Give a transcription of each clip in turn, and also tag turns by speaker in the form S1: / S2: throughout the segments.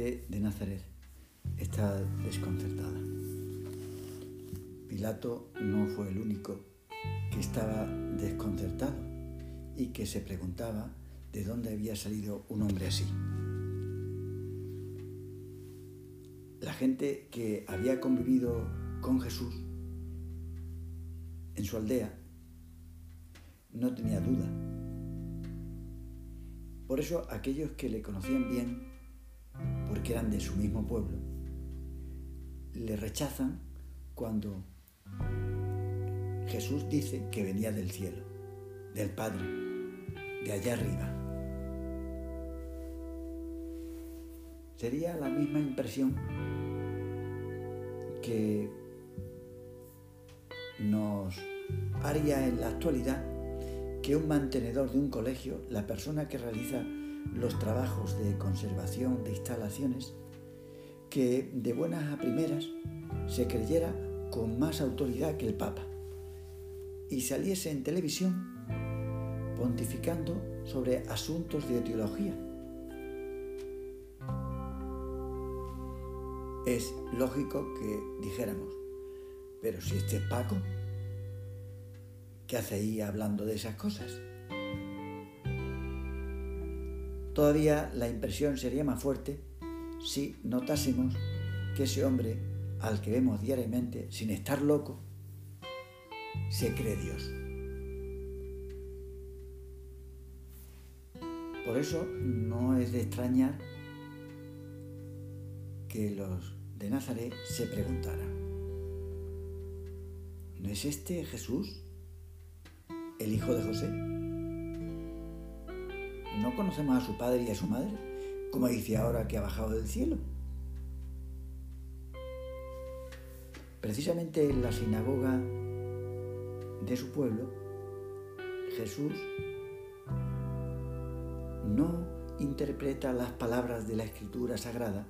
S1: de Nazaret está desconcertada. Pilato no fue el único que estaba desconcertado y que se preguntaba de dónde había salido un hombre así. La gente que había convivido con Jesús en su aldea no tenía duda. Por eso aquellos que le conocían bien, porque eran de su mismo pueblo, le rechazan cuando Jesús dice que venía del cielo, del Padre, de allá arriba. Sería la misma impresión que nos haría en la actualidad que un mantenedor de un colegio, la persona que realiza los trabajos de conservación de instalaciones, que de buenas a primeras se creyera con más autoridad que el Papa y saliese en televisión pontificando sobre asuntos de teología. Es lógico que dijéramos, pero si este es Paco, ¿qué hace ahí hablando de esas cosas? Todavía la impresión sería más fuerte si notásemos que ese hombre al que vemos diariamente, sin estar loco, se cree Dios. Por eso no es de extrañar que los de Nazaret se preguntaran, ¿no es este Jesús el hijo de José? ¿No conocemos a su padre y a su madre? Como dice ahora que ha bajado del cielo. Precisamente en la sinagoga de su pueblo, Jesús no interpreta las palabras de la escritura sagrada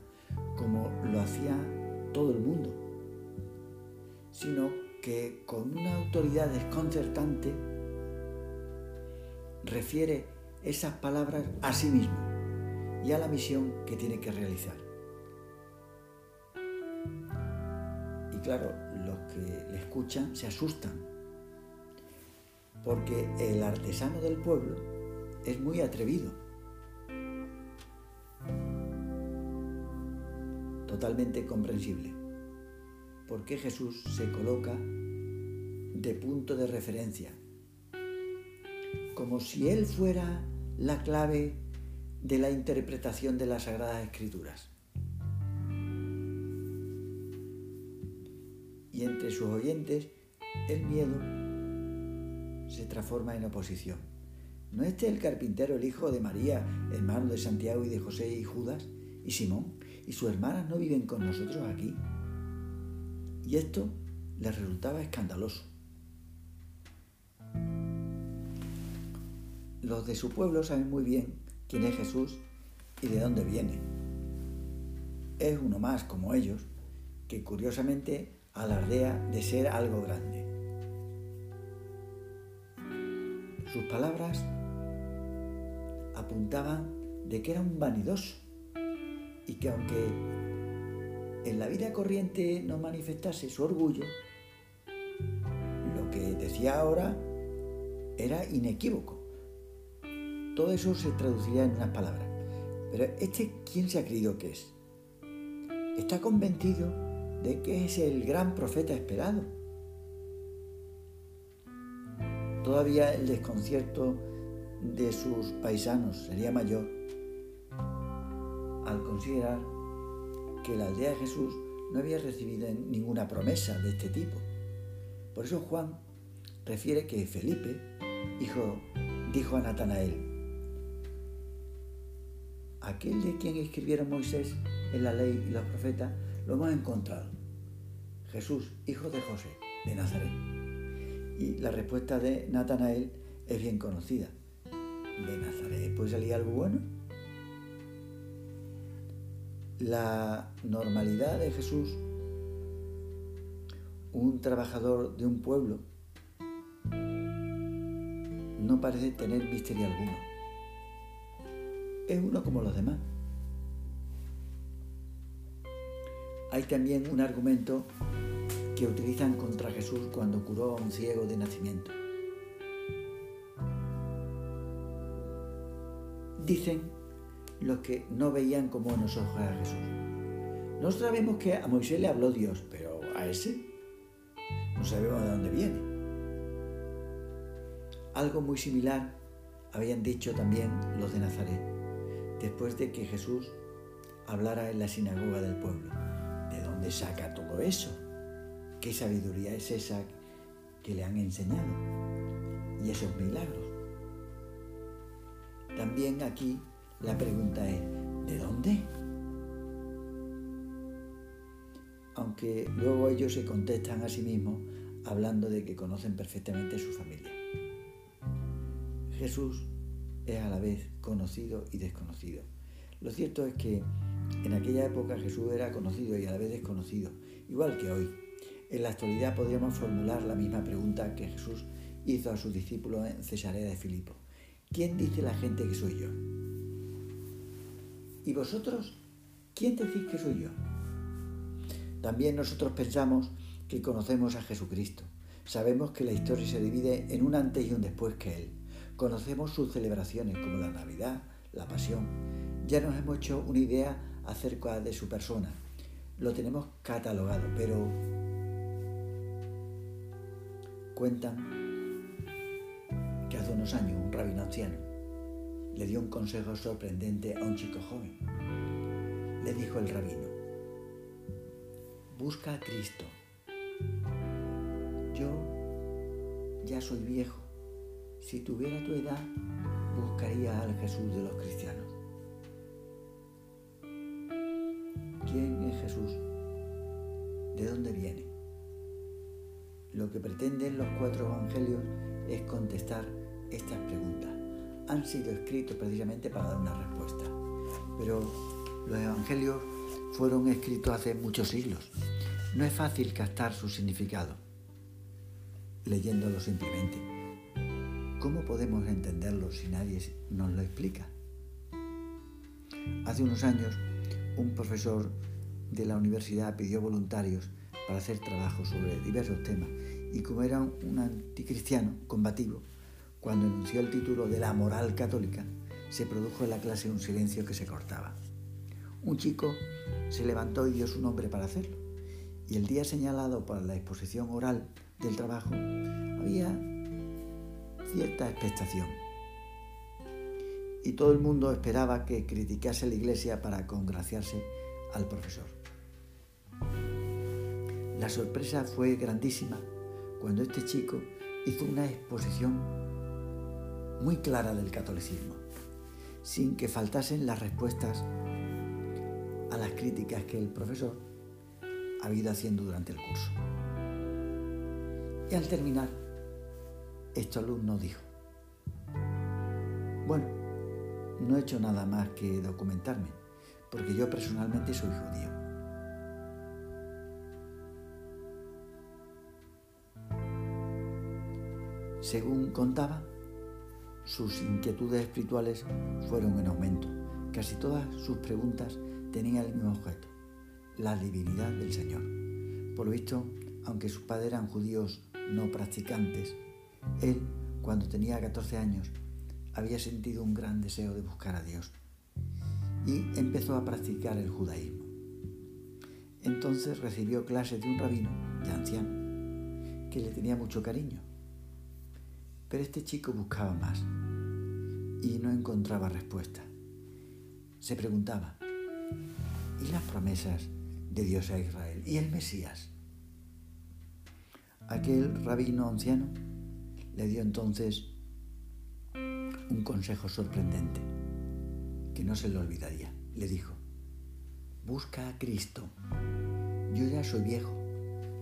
S1: como lo hacía todo el mundo, sino que con una autoridad desconcertante refiere esas palabras a sí mismo y a la misión que tiene que realizar. Y claro, los que le escuchan se asustan, porque el artesano del pueblo es muy atrevido, totalmente comprensible. porque Jesús se coloca de punto de referencia como si Él fuera la clave de la interpretación de las Sagradas Escrituras. Y entre sus oyentes el miedo se transforma en oposición. ¿No este el carpintero, el hijo de María, hermano de Santiago y de José y Judas y Simón? ¿Y sus hermanas no viven con nosotros aquí? Y esto les resultaba escandaloso. Los de su pueblo saben muy bien quién es Jesús y de dónde viene. Es uno más como ellos, que curiosamente alardea de ser algo grande. Sus palabras apuntaban de que era un vanidoso y que aunque en la vida corriente no manifestase su orgullo, lo que decía ahora era inequívoco. Todo eso se traduciría en unas palabras. Pero este, ¿quién se ha creído que es? Está convencido de que es el gran profeta esperado. Todavía el desconcierto de sus paisanos sería mayor al considerar que la aldea de Jesús no había recibido ninguna promesa de este tipo. Por eso Juan refiere que Felipe dijo a Natanael, aquel de quien escribieron Moisés en la ley y los profetas, lo hemos encontrado. Jesús, hijo de José, de Nazaret. Y la respuesta de Natanael es bien conocida. ¿De Nazaret puede salir algo bueno? La normalidad de Jesús, un trabajador de un pueblo, no parece tener misterio alguno es uno como los demás. hay también un argumento que utilizan contra Jesús cuando curó a un ciego de nacimiento. Dicen los que no veían con buenos ojos a Jesús. No sabemos que a Moisés le habló Dios, pero a ese no sabemos de dónde viene. Algo muy similar habían dicho también los de Nazaret, después de que Jesús hablara en la sinagoga del pueblo. ¿De dónde saca todo eso? ¿Qué sabiduría es esa que le han enseñado? Y esos milagros. También aquí la pregunta es, ¿de dónde? Aunque luego ellos se contestan a sí mismos hablando de que conocen perfectamente su familia. Jesús es a la vez conocido y desconocido. Lo cierto es que en aquella época Jesús era conocido y a la vez desconocido, igual que hoy. En la actualidad podríamos formular la misma pregunta que Jesús hizo a sus discípulos en Cesarea de Filipo. ¿Quién dice la gente que soy yo? ¿Y vosotros? ¿Quién decís que soy yo? También nosotros pensamos que conocemos a Jesucristo. Sabemos que la historia se divide en un antes y un después que Él. Conocemos sus celebraciones como la Navidad, la Pasión. Ya nos hemos hecho una idea acerca de su persona. Lo tenemos catalogado, pero cuentan que hace unos años un rabino anciano le dio un consejo sorprendente a un chico joven. Le dijo el rabino, busca a Cristo. Yo ya soy viejo. Si tuviera tu edad, buscaría al Jesús de los cristianos. ¿Quién es Jesús? ¿De dónde viene? Lo que pretenden los cuatro evangelios es contestar estas preguntas. Han sido escritos precisamente para dar una respuesta. Pero los evangelios fueron escritos hace muchos siglos. No es fácil captar su significado leyéndolo simplemente. ¿Cómo podemos entenderlo si nadie nos lo explica? Hace unos años un profesor de la universidad pidió voluntarios para hacer trabajo sobre diversos temas y como era un anticristiano combativo, cuando enunció el título de la moral católica, se produjo en la clase un silencio que se cortaba. Un chico se levantó y dio su nombre para hacerlo. Y el día señalado para la exposición oral del trabajo había cierta expectación y todo el mundo esperaba que criticase la iglesia para congraciarse al profesor. La sorpresa fue grandísima cuando este chico hizo una exposición muy clara del catolicismo, sin que faltasen las respuestas a las críticas que el profesor había ido haciendo durante el curso. Y al terminar, este alumno dijo, bueno, no he hecho nada más que documentarme, porque yo personalmente soy judío. Según contaba, sus inquietudes espirituales fueron en aumento. Casi todas sus preguntas tenían el mismo objeto, la divinidad del Señor. Por lo visto, aunque sus padres eran judíos no practicantes, él, cuando tenía 14 años, había sentido un gran deseo de buscar a Dios y empezó a practicar el judaísmo. Entonces recibió clases de un rabino ya anciano que le tenía mucho cariño. Pero este chico buscaba más y no encontraba respuesta. Se preguntaba, ¿y las promesas de Dios a Israel? ¿Y el Mesías? Aquel rabino anciano le dio entonces un consejo sorprendente que no se le olvidaría. Le dijo, busca a Cristo. Yo ya soy viejo.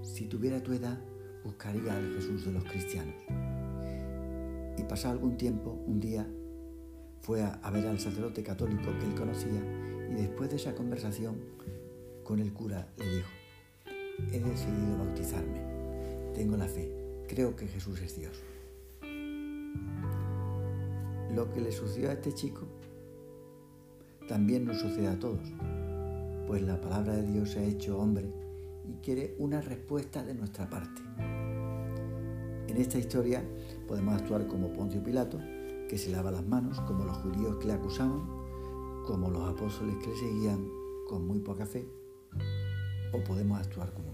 S1: Si tuviera tu edad, buscaría al Jesús de los cristianos. Y pasado algún tiempo, un día, fue a, ver al sacerdote católico que él conocía y después de esa conversación con el cura le dijo, he decidido bautizarme, tengo la fe, creo que Jesús es Dios. Lo que le sucedió a este chico también nos sucede a todos. pues la palabra de Dios se ha hecho hombre y quiere una respuesta de nuestra parte. En esta historia podemos actuar como Poncio Pilato, que se lava las manos, como los judíos que le acusaban, como los apóstoles que le seguían con muy poca fe, o podemos actuar como